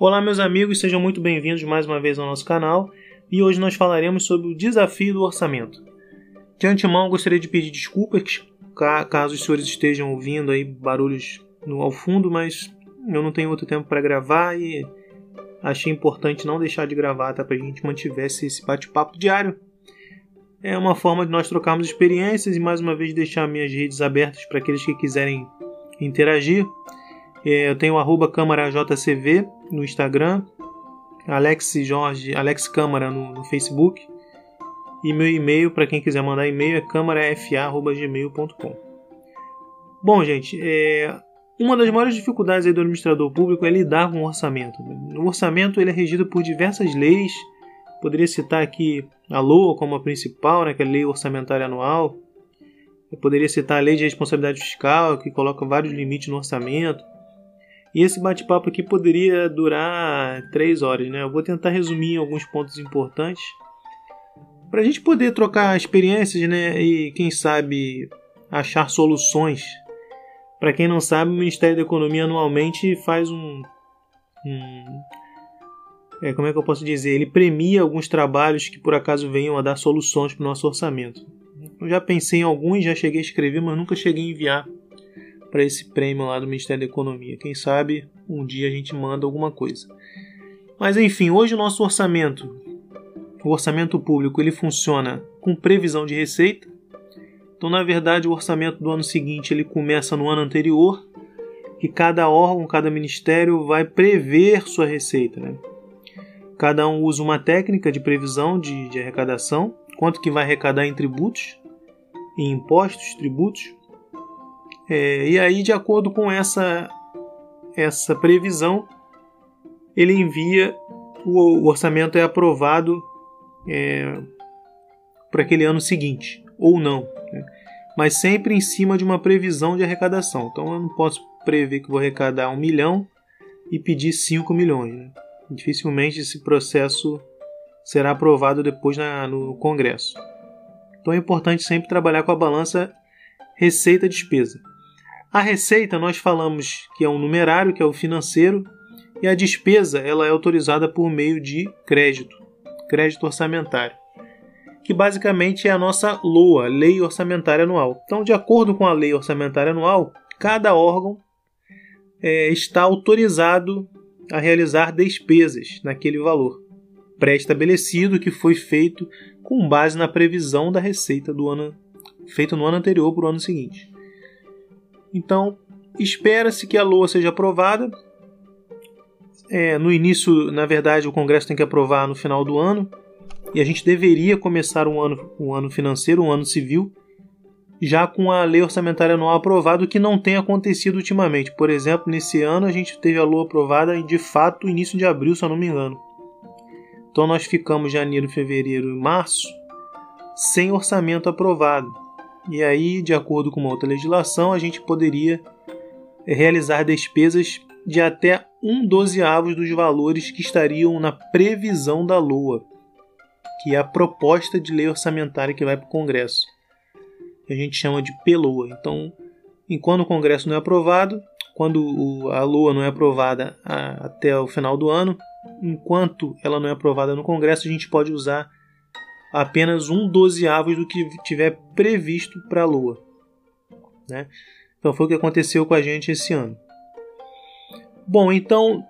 Olá, meus amigos, sejam muito bem-vindos mais uma vez ao nosso canal e hoje nós falaremos sobre o desafio do orçamento. De antemão, gostaria de pedir desculpas caso os senhores estejam ouvindo aí barulhos no, ao fundo, mas eu não tenho outro tempo para gravar e achei importante não deixar de gravar tá, para a gente mantivesse esse bate-papo diário. É uma forma de nós trocarmos experiências e mais uma vez deixar minhas redes abertas para aqueles que quiserem interagir. É, eu tenho o arroba câmarajcv no Instagram, Alex Jorge, Alex Câmara no, no Facebook. E meu e-mail, para quem quiser mandar e-mail, é câmarafa.gmail.com. Bom, gente, é, uma das maiores dificuldades do administrador público é lidar com o orçamento. O orçamento ele é regido por diversas leis. Poderia citar aqui a LOA como a principal, né, que é a Lei Orçamentária Anual. Eu poderia citar a Lei de Responsabilidade Fiscal, que coloca vários limites no orçamento. E esse bate-papo aqui poderia durar três horas, né? Eu vou tentar resumir alguns pontos importantes para a gente poder trocar experiências, né? E quem sabe achar soluções. Para quem não sabe, o Ministério da Economia anualmente faz um, um é, como é que eu posso dizer? Ele premia alguns trabalhos que por acaso venham a dar soluções para o nosso orçamento. Eu já pensei em alguns, já cheguei a escrever, mas nunca cheguei a enviar para esse prêmio lá do Ministério da Economia. Quem sabe um dia a gente manda alguma coisa. Mas enfim, hoje o nosso orçamento, o orçamento público, ele funciona com previsão de receita. Então, na verdade, o orçamento do ano seguinte ele começa no ano anterior, que cada órgão, cada ministério vai prever sua receita. Né? Cada um usa uma técnica de previsão de, de arrecadação, quanto que vai arrecadar em tributos, em impostos, tributos, é, e aí, de acordo com essa, essa previsão, ele envia, o, o orçamento é aprovado é, para aquele ano seguinte, ou não. Né? Mas sempre em cima de uma previsão de arrecadação. Então eu não posso prever que vou arrecadar um milhão e pedir 5 milhões. Né? Dificilmente esse processo será aprovado depois na, no Congresso. Então é importante sempre trabalhar com a balança receita-despesa. A receita nós falamos que é um numerário, que é o financeiro, e a despesa ela é autorizada por meio de crédito, crédito orçamentário, que basicamente é a nossa LOA, Lei Orçamentária Anual. Então, de acordo com a Lei Orçamentária Anual, cada órgão é, está autorizado a realizar despesas naquele valor pré-estabelecido que foi feito com base na previsão da receita do ano feito no ano anterior para o ano seguinte. Então, espera-se que a LOA seja aprovada. É, no início, na verdade, o Congresso tem que aprovar no final do ano. E a gente deveria começar um ano, um ano financeiro, um ano civil, já com a lei orçamentária anual aprovada, o que não tem acontecido ultimamente. Por exemplo, nesse ano a gente teve a LOA aprovada de fato início de abril, se eu não me engano. Então nós ficamos janeiro, fevereiro e março sem orçamento aprovado. E aí, de acordo com uma outra legislação, a gente poderia realizar despesas de até um dozeavos dos valores que estariam na previsão da LOA, que é a proposta de lei orçamentária que vai para o Congresso, a gente chama de PLOA. Então, enquanto o Congresso não é aprovado, quando a LOA não é aprovada até o final do ano, enquanto ela não é aprovada no Congresso, a gente pode usar apenas um dozeavos do que tiver previsto para a Lua. Né? Então foi o que aconteceu com a gente esse ano. Bom, então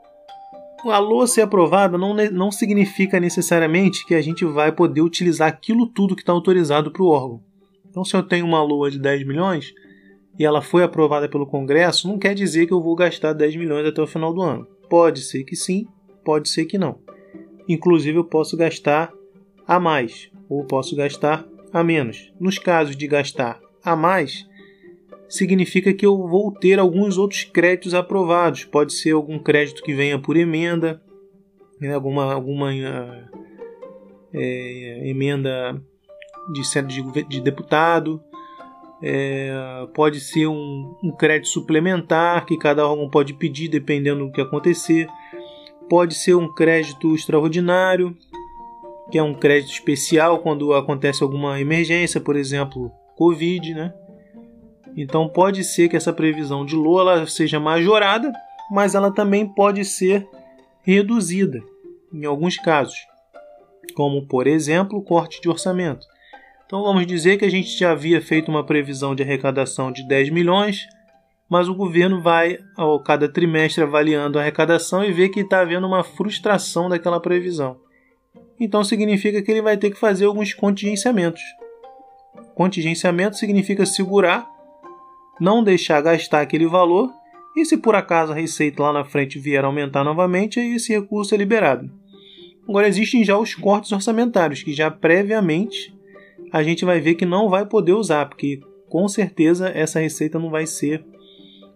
a Lua ser aprovada não, não significa necessariamente que a gente vai poder utilizar aquilo tudo que está autorizado para o órgão. Então, se eu tenho uma Lua de 10 milhões e ela foi aprovada pelo Congresso, não quer dizer que eu vou gastar 10 milhões até o final do ano. Pode ser que sim, pode ser que não. Inclusive, eu posso gastar a mais ou posso gastar a menos. Nos casos de gastar a mais, significa que eu vou ter alguns outros créditos aprovados. Pode ser algum crédito que venha por emenda, né, alguma, alguma é, emenda de, de, de deputado, é, pode ser um, um, crédito suplementar que cada órgão pode pedir dependendo do que acontecer, pode ser um crédito extraordinário, que é um crédito especial quando acontece alguma emergência, por exemplo, Covid, né? Então pode ser que essa previsão de LOA seja majorada, mas ela também pode ser reduzida, em alguns casos, como, por exemplo, corte de orçamento. Então vamos dizer que a gente já havia feito uma previsão de arrecadação de 10 milhões, mas o governo vai, ao cada trimestre, avaliando a arrecadação e vê que está havendo uma frustração daquela previsão. Então significa que ele vai ter que fazer alguns contingenciamentos. Contingenciamento significa segurar, não deixar gastar aquele valor, e se por acaso a receita lá na frente vier aumentar novamente, aí esse recurso é liberado. Agora existem já os cortes orçamentários, que já previamente a gente vai ver que não vai poder usar, porque com certeza essa receita não vai ser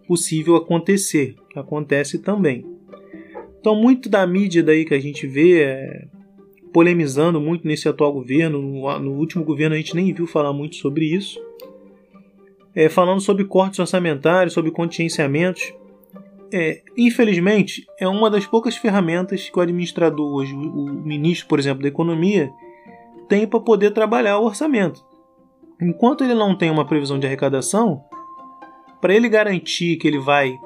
possível acontecer. Acontece também. Então, muito da mídia daí que a gente vê é, polemizando muito nesse atual governo, no, último governo a gente nem viu falar muito sobre isso, é, falando sobre cortes orçamentários, sobre contingenciamentos. É, infelizmente, é uma das poucas ferramentas que o administrador hoje, o ministro, por exemplo, da Economia, tem para poder trabalhar o orçamento. Enquanto ele não tem uma previsão de arrecadação, para ele garantir que ele vai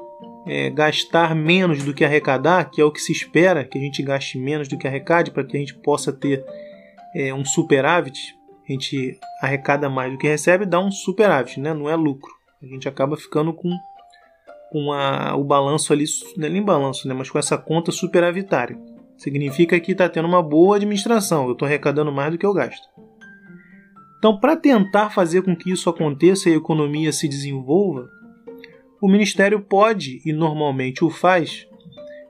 é, gastar menos do que arrecadar, que é o que se espera, que a gente gaste menos do que arrecade, para que a gente possa ter é, um superávit, a gente arrecada mais do que recebe, dá um superávit, né? não é lucro. A gente acaba ficando com, com a, o balanço ali, não é nem balanço, né? mas com essa conta superavitária. Significa que está tendo uma boa administração, eu estou arrecadando mais do que eu gasto. Então, para tentar fazer com que isso aconteça e a economia se desenvolva, o Ministério pode, e normalmente o faz,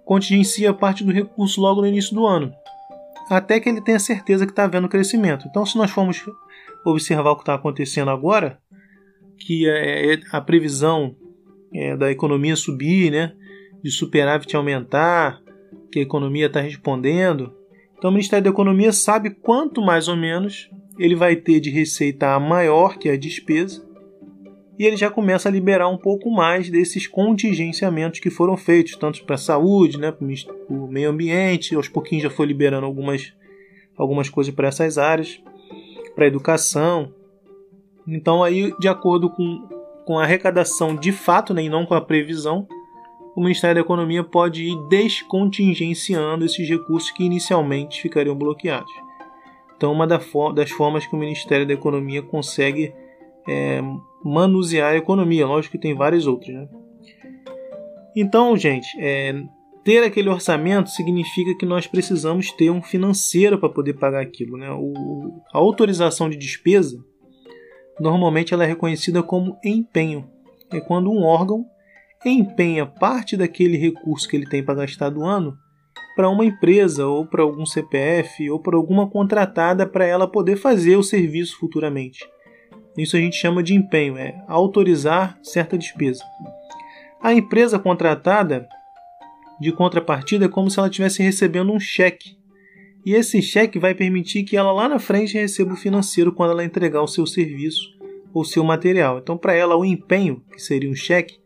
contingencia parte do recurso logo no início do ano, até que ele tenha certeza que está havendo crescimento. Então, se nós formos observar o que está acontecendo agora, que é, é a previsão é, da economia subir, né, de superávit aumentar, que a economia está respondendo. Então o Ministério da Economia sabe quanto mais ou menos ele vai ter de receita maior que a despesa e ele já começa a liberar um pouco mais desses contingenciamentos que foram feitos, tanto para a saúde, né, para o meio ambiente, aos pouquinhos já foi liberando algumas, algumas coisas para essas áreas, para a educação. Então aí, de acordo com, com a arrecadação de fato, né, e não com a previsão, o Ministério da Economia pode ir descontingenciando esses recursos que inicialmente ficariam bloqueados. Então, uma das formas que o Ministério da Economia consegue é, manusear a economia, lógico que tem várias outras. Né? Então, gente, é, ter aquele orçamento significa que nós precisamos ter um financeiro para poder pagar aquilo. Né? O, a autorização de despesa normalmente ela é reconhecida como empenho. É quando um órgão empenha parte daquele recurso que ele tem para gastar do ano para uma empresa ou para algum CPF ou para alguma contratada para ela poder fazer o serviço futuramente. Isso a gente chama de empenho, é autorizar certa despesa. A empresa contratada, de contrapartida, é como se ela estivesse recebendo um cheque. E esse cheque vai permitir que ela lá na frente receba o financeiro quando ela entregar o seu serviço ou seu material. Então, para ela, o empenho, que seria um cheque,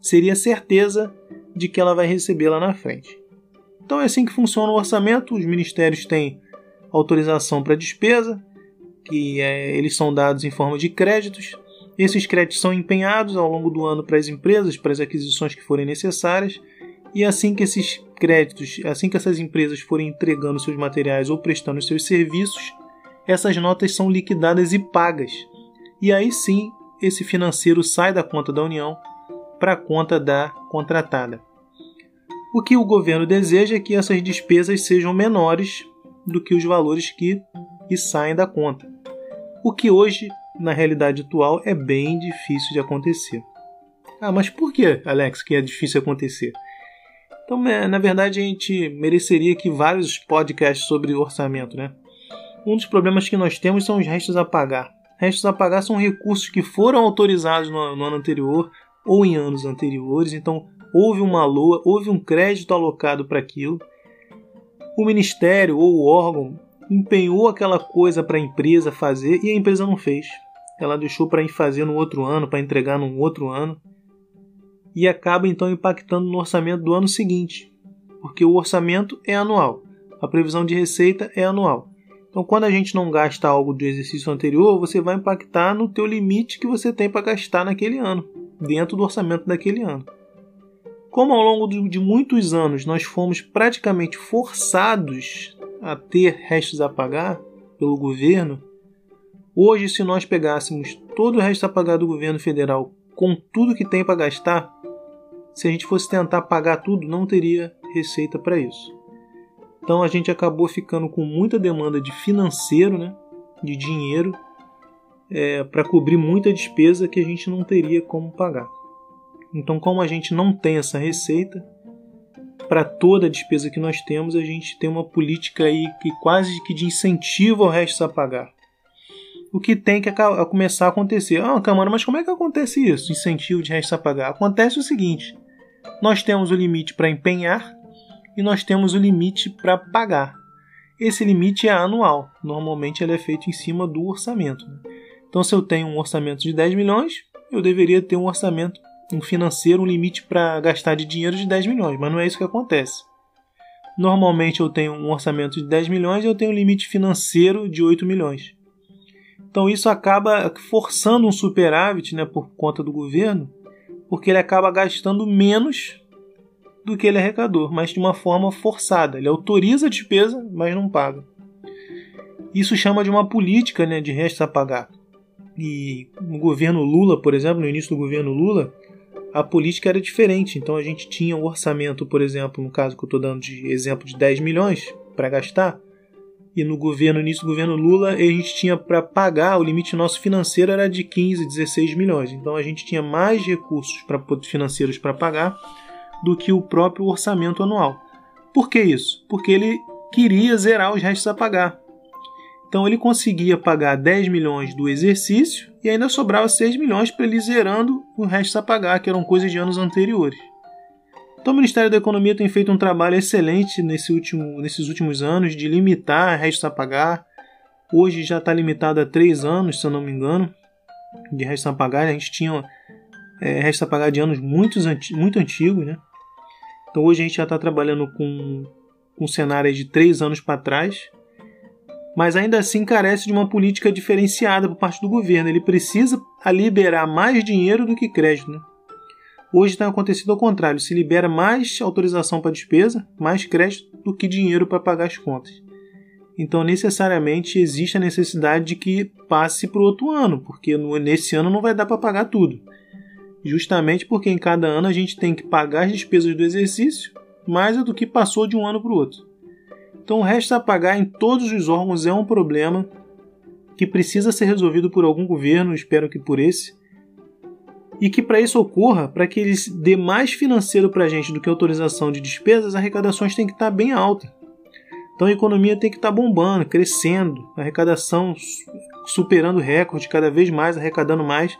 seria certeza de que ela vai receber lá na frente. Então é assim que funciona o orçamento. Os ministérios têm autorização para despesa, que é, eles são dados em forma de créditos. Esses créditos são empenhados ao longo do ano para as empresas, para as aquisições que forem necessárias. E assim que esses créditos, assim que essas empresas forem entregando seus materiais ou prestando seus serviços, essas notas são liquidadas e pagas. E aí sim, esse financeiro sai da conta da União para a conta da contratada. O que o governo deseja é que essas despesas sejam menores do que os valores que, que saem da conta. O que hoje, na realidade atual, é bem difícil de acontecer. Ah, mas por que, Alex, que é difícil acontecer? Então, é, na verdade, a gente mereceria aqui vários podcasts sobre orçamento, né? Um dos problemas que nós temos são os restos a pagar. Restos a pagar são recursos que foram autorizados no, no ano anterior, ou em anos anteriores, então houve uma LOA, houve um crédito alocado para aquilo. O ministério ou o órgão empenhou aquela coisa para a empresa fazer e a empresa não fez. Ela deixou para fazer no outro ano, para entregar no outro ano. E acaba então impactando no orçamento do ano seguinte, porque o orçamento é anual, a previsão de receita é anual. Então, quando a gente não gasta algo do exercício anterior, você vai impactar no teu limite que você tem para gastar naquele ano dentro do orçamento daquele ano. Como ao longo de muitos anos nós fomos praticamente forçados a ter restos a pagar pelo governo, hoje, se nós pegássemos todo o resto a pagar do governo federal com tudo que tem para gastar, se a gente fosse tentar pagar tudo, não teria receita para isso. Então a gente acabou ficando com muita demanda de financeiro, né, de dinheiro, é, para cobrir muita despesa que a gente não teria como pagar. Então, como a gente não tem essa receita, para toda a despesa que nós temos, a gente tem uma política aí que quase que de incentivo ao resto a pagar. O que tem que começar a acontecer. Ah, Câmara, mas como é que acontece isso? Incentivo de resto a pagar. Acontece o seguinte: nós temos o limite para empenhar e nós temos o limite para pagar. Esse limite é anual. Normalmente ele é feito em cima do orçamento. Né? Então, se eu tenho um orçamento de 10 milhões, eu deveria ter um orçamento um financeiro, um limite para gastar de dinheiro de 10 milhões, mas não é isso que acontece. Normalmente eu tenho um orçamento de 10 milhões e eu tenho um limite financeiro de 8 milhões. Então isso acaba forçando um superávit né, por conta do governo, porque ele acaba gastando menos do que ele arrecadou, mas de uma forma forçada. Ele autoriza a despesa, mas não paga. Isso chama de uma política né, de restos a pagar. E no governo Lula, por exemplo, no início do governo Lula, a política era diferente. Então a gente tinha um orçamento, por exemplo, no caso que eu estou dando de exemplo de 10 milhões para gastar, e no governo, no início do governo Lula, a gente tinha para pagar, o limite nosso financeiro era de 15, 16 milhões. Então a gente tinha mais recursos para financeiros para pagar do que o próprio orçamento anual. Por que isso? Porque ele queria zerar os restos a pagar. Então ele conseguia pagar 10 milhões do exercício e ainda sobrava 6 milhões para ele zerando o resto a pagar, que eram coisas de anos anteriores. Então o Ministério da Economia tem feito um trabalho excelente nesse último, nesses últimos anos de limitar restos a pagar. Hoje já está limitado a 3 anos, se eu não me engano, de restos a pagar. A gente tinha é, restos a pagar de anos muito, muito antigos, né? Então hoje a gente já está trabalhando com, com um cenário de 3 anos para trás mas ainda assim carece de uma política diferenciada por parte do governo. Ele precisa liberar mais dinheiro do que crédito. Né? Hoje está acontecendo ao contrário: se libera mais autorização para despesa, mais crédito do que dinheiro para pagar as contas. Então, necessariamente, existe a necessidade de que passe para o outro ano, porque nesse ano não vai dar para pagar tudo. Justamente porque em cada ano a gente tem que pagar as despesas do exercício mais do que passou de um ano para o outro. Então, resta pagar em todos os órgãos é um problema que precisa ser resolvido por algum governo, espero que por esse, e que para isso ocorra, para que ele dê mais financeiro para a gente do que autorização de despesas, as arrecadações têm que estar tá bem alta. Então a economia tem que estar tá bombando, crescendo, arrecadação superando recorde, cada vez mais arrecadando mais.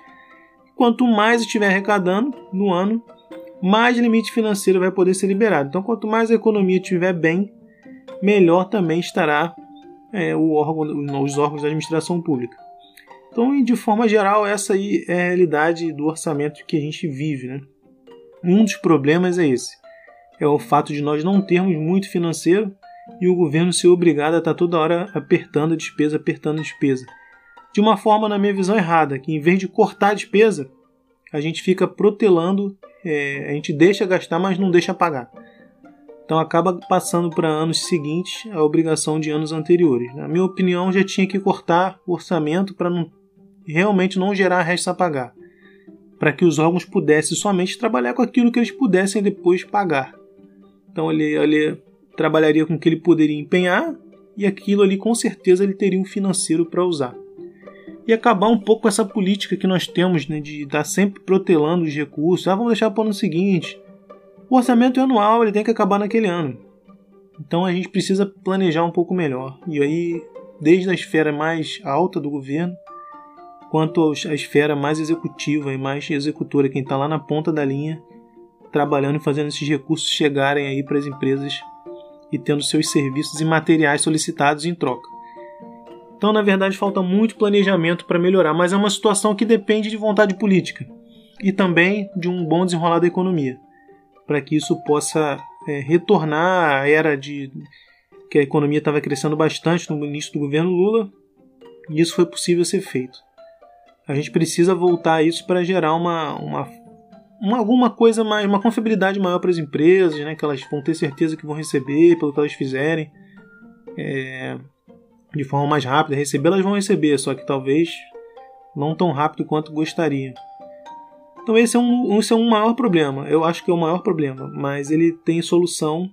Quanto mais estiver arrecadando no ano, mais limite financeiro vai poder ser liberado. Então, quanto mais a economia estiver bem, melhor também estará é, o órgão, os órgãos da administração pública. Então, de forma geral, essa aí é a realidade do orçamento que a gente vive. Né? Um dos problemas é esse: é o fato de nós não termos muito financeiro e o governo ser obrigado a estar toda hora apertando a despesa, apertando a despesa. De uma forma, na minha visão, errada, que em vez de cortar a despesa, a gente fica protelando, é, a gente deixa gastar, mas não deixa pagar. Então acaba passando para anos seguintes a obrigação de anos anteriores. Na minha opinião, já tinha que cortar o orçamento para não, realmente não gerar restos a pagar, para que os órgãos pudessem somente trabalhar com aquilo que eles pudessem depois pagar. Então ele, ele trabalharia com o que ele poderia empenhar e aquilo ali com certeza ele teria um financeiro para usar. E acabar um pouco com essa política que nós temos né, de estar tá sempre protelando os recursos. Ah, vamos deixar para o ano seguinte o orçamento anual, ele tem que acabar naquele ano. Então a gente precisa planejar um pouco melhor. E aí, desde a esfera mais alta do governo, quanto à esfera mais executiva e mais executora, quem está lá na ponta da linha, trabalhando e fazendo esses recursos chegarem aí para as empresas e tendo seus serviços e materiais solicitados em troca. Então, na verdade, falta muito planejamento para melhorar, mas é uma situação que depende de vontade política e também de um bom desenrolar da economia para que isso possa é, retornar à era de que a economia estava crescendo bastante no início do governo Lula, e isso foi possível ser feito. A gente precisa voltar a isso para gerar uma, uma, uma, alguma coisa mais, uma confiabilidade maior para as empresas, né? Que elas vão ter certeza que vão receber pelo que elas fizerem. É, de forma mais rápida, receber elas vão receber, só que talvez não tão rápido quanto gostaria. Então esse é um, esse é um maior problema, eu acho que é o maior problema, mas ele tem solução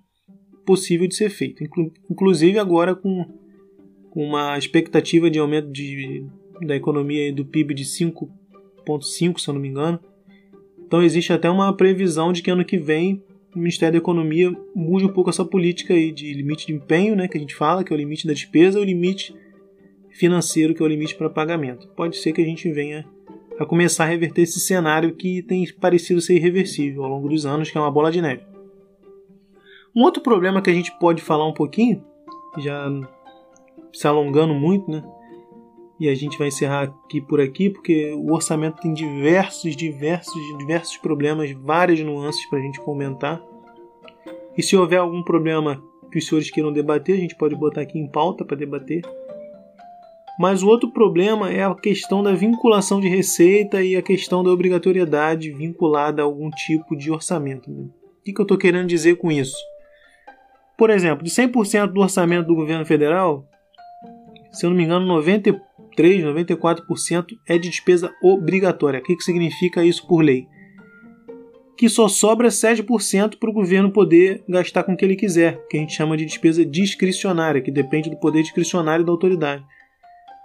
possível de ser feito, inclusive agora com, com uma expectativa de aumento de, da economia do PIB de 5,5, se eu não me engano. Então existe até uma previsão de que ano que vem o Ministério da Economia mude um pouco essa política aí de limite de empenho, né, que a gente fala, que é o limite da despesa, e o limite financeiro, que é o limite para pagamento. Pode ser que a gente venha a começar a reverter esse cenário que tem parecido ser irreversível ao longo dos anos, que é uma bola de neve. Um outro problema que a gente pode falar um pouquinho, já se alongando muito, né? E a gente vai encerrar aqui por aqui, porque o orçamento tem diversos, diversos, diversos problemas, várias nuances para a gente comentar. E se houver algum problema que os senhores queiram debater, a gente pode botar aqui em pauta para debater. Mas o outro problema é a questão da vinculação de receita e a questão da obrigatoriedade vinculada a algum tipo de orçamento. O que, eu estou querendo dizer com isso? Por exemplo, de 100% do orçamento do governo federal, se eu não me engano, 93, 94% é de despesa obrigatória. O que, que significa isso por lei? Que só sobra 7% para o governo poder gastar com o que ele quiser, que a gente chama de despesa discricionária, que depende do poder discricionário da autoridade.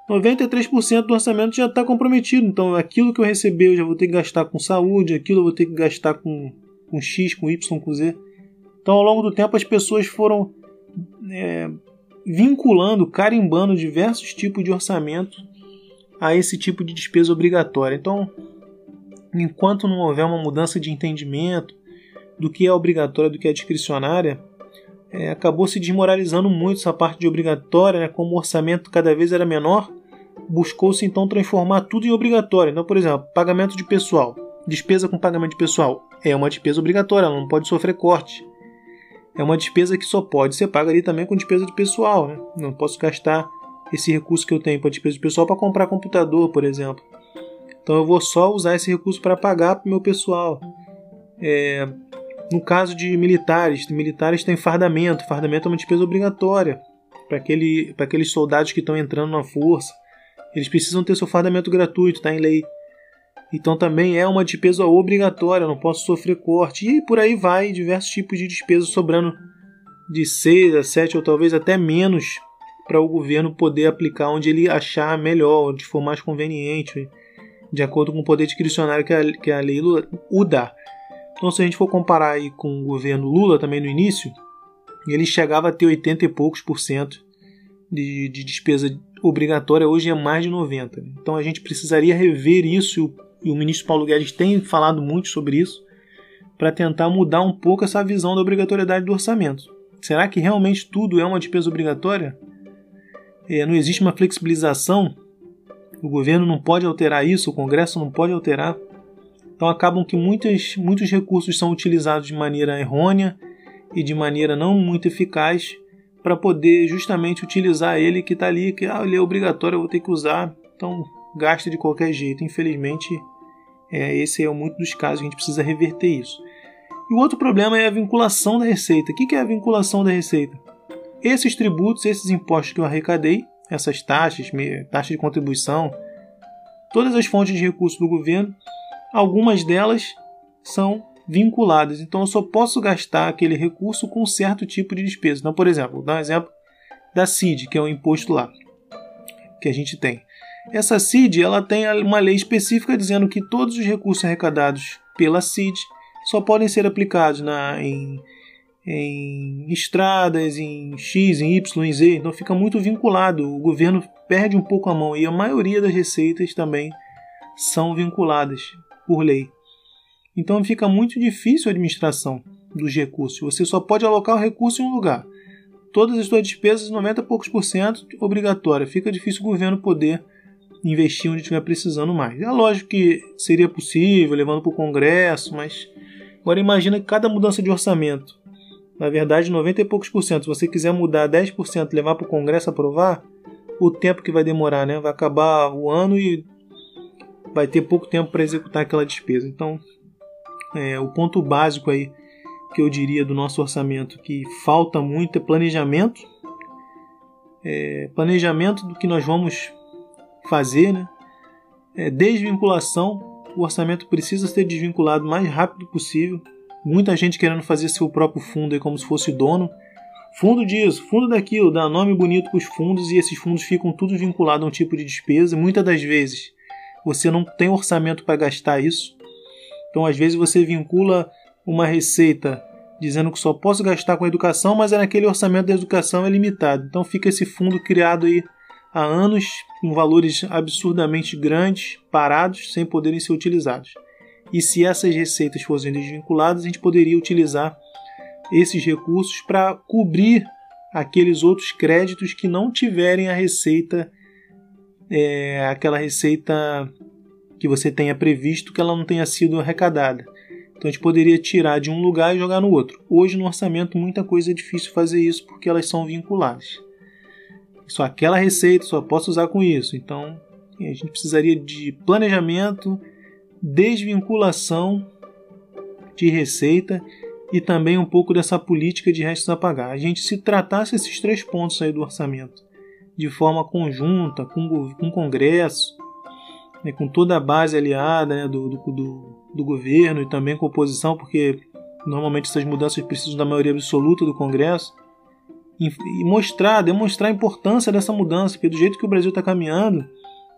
93% do orçamento já está comprometido. Então, aquilo que eu receber, eu já vou ter que gastar com saúde, aquilo eu vou ter que gastar com, com X, com Y, com Z. Então, ao longo do tempo, as pessoas foram é, vinculando, carimbando diversos tipos de orçamento a esse tipo de despesa obrigatória. Então, enquanto não houver uma mudança de entendimento do que é obrigatório do que é discricionária, é, acabou se desmoralizando muito essa parte de obrigatória, né? como o orçamento cada vez era menor, buscou-se então transformar tudo em obrigatório. Então, por exemplo, pagamento de pessoal, despesa com pagamento de pessoal é uma despesa obrigatória, ela não pode sofrer corte. É uma despesa que só pode ser paga ali também com despesa de pessoal. Né? Não posso gastar esse recurso que eu tenho para despesa de pessoal para comprar computador, por exemplo. Então eu vou só usar esse recurso para pagar para o meu pessoal. É, no caso de militares, militares têm fardamento. Fardamento é uma despesa obrigatória para aquele, aqueles soldados que estão entrando na força. Eles precisam ter seu fardamento gratuito, está em lei. Então também é uma despesa obrigatória, não posso sofrer corte. E por aí vai, diversos tipos de despesas sobrando de 6 a 7 ou talvez até menos para o governo poder aplicar onde ele achar melhor, onde for mais conveniente, de acordo com o poder discricionário que a, que a lei o dá. Então, se a gente for comparar aí com o governo Lula também no início, ele chegava a ter 80 e poucos por cento de, de despesa obrigatória, hoje é mais de 90. Então a gente precisaria rever isso, e o ministro Paulo Guedes tem falado muito sobre isso, para tentar mudar um pouco essa visão da obrigatoriedade do orçamento. Será que realmente tudo é uma despesa obrigatória? É, não existe uma flexibilização? O governo não pode alterar isso, o Congresso não pode alterar. Então acabam que muitos, muitos recursos são utilizados de maneira errônea e de maneira não muito eficaz para poder justamente utilizar ele que está ali, que ah, ele é obrigatório, eu vou ter que usar, então gasta de qualquer jeito. Infelizmente, é, esse é muito dos casos que a gente precisa reverter isso. E o outro problema é a vinculação da receita. O que é a vinculação da receita? Esses tributos, esses impostos que eu arrecadei, essas taxas, taxa de contribuição, todas as fontes de recursos do governo algumas delas são vinculadas. Então eu só posso gastar aquele recurso com certo tipo de despesa. Então, por exemplo, vou dar um exemplo da CID, que é o imposto lá que a gente tem. Essa CID ela tem uma lei específica dizendo que todos os recursos arrecadados pela CID só podem ser aplicados na, em, em estradas, em X, em Y, em Z. Então fica muito vinculado. O governo perde um pouco a mão e a maioria das receitas também são vinculadas por lei. Então fica muito difícil a administração dos recursos. Você só pode alocar o recurso em um lugar. Todas as suas despesas, 90 e poucos por cento, obrigatória. Fica difícil o governo poder investir onde estiver precisando mais. É lógico que seria possível, levando para o Congresso, mas agora imagina que cada mudança de orçamento, na verdade 90 e poucos por cento, se você quiser mudar 10% e levar para o Congresso aprovar, o tempo que vai demorar, né? Vai acabar o ano e vai ter pouco tempo para executar aquela despesa. Então, é, o ponto básico aí que eu diria do nosso orçamento que falta muito é planejamento. É, planejamento do que nós vamos fazer, né? É, desvinculação. O orçamento precisa ser desvinculado o mais rápido possível. Muita gente querendo fazer seu próprio fundo aí como se fosse dono. Fundo disso, fundo daquilo, dá nome bonito para os fundos e esses fundos ficam tudo vinculados a um tipo de despesa. Muitas das vezes você não tem orçamento para gastar isso. Então, às vezes, você vincula uma receita dizendo que só posso gastar com a educação, mas é naquele orçamento da educação é limitado. Então, fica esse fundo criado aí há anos, com valores absurdamente grandes, parados, sem poderem ser utilizados. E se essas receitas fossem desvinculadas, a gente poderia utilizar esses recursos para cobrir aqueles outros créditos que não tiverem a receita é, aquela receita que você tenha previsto que ela não tenha sido arrecadada. Então a gente poderia tirar de um lugar e jogar no outro. Hoje no orçamento muita coisa é difícil fazer isso porque elas são vinculadas. Só aquela receita só posso usar com isso. Então a gente precisaria de planejamento, desvinculação de receita e também um pouco dessa política de restos a pagar. A gente se tratasse esses três pontos aí do orçamento de forma conjunta com, com o Congresso, né, com toda a base aliada né, do, do, do, governo e também com a oposição, porque normalmente essas mudanças precisam da maioria absoluta do Congresso, e, e mostrar, demonstrar a importância dessa mudança, porque do jeito que o Brasil está caminhando,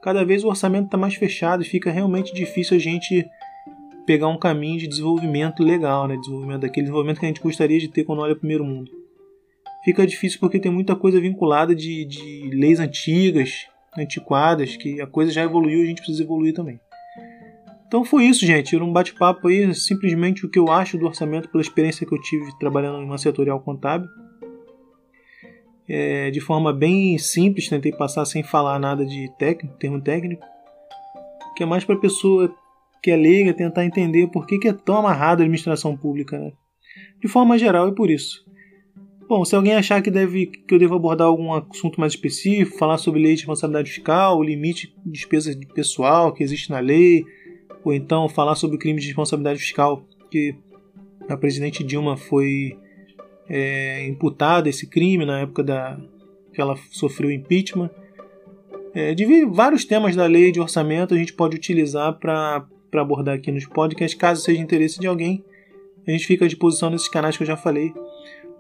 cada vez o orçamento está mais fechado e fica realmente difícil a gente pegar um caminho de desenvolvimento legal, né? desenvolvimento daquele desenvolvimento que a gente gostaria de ter quando olha o primeiro mundo fica difícil porque tem muita coisa vinculada de, de leis antigas, antiquadas, que a coisa já evoluiu e a gente precisa evoluir também. Então foi isso, gente. Era um bate-papo aí, simplesmente o que eu acho do orçamento pela experiência que eu tive trabalhando em uma setorial contábil. É, de forma bem simples, tentei passar sem falar nada de técnico, termo técnico, que é mais para a pessoa que é leiga tentar entender por que, que é tão amarrada a administração pública. Né? De forma geral, é por isso. Bom, se alguém achar que, deve, que eu devo abordar algum assunto mais específico, falar sobre lei de responsabilidade fiscal, o limite de despesa de pessoal que existe na lei, ou então falar sobre o crime de responsabilidade fiscal, que a presidente Dilma foi é, imputada esse crime na época da, que ela sofreu impeachment. É, de vários temas da lei de orçamento a gente pode utilizar para abordar aqui nos podcasts, caso seja interesse de alguém. A gente fica à disposição nesses canais que eu já falei.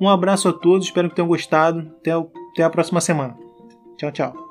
Um abraço a todos, espero que tenham gostado. Até, até a próxima semana. Tchau, tchau.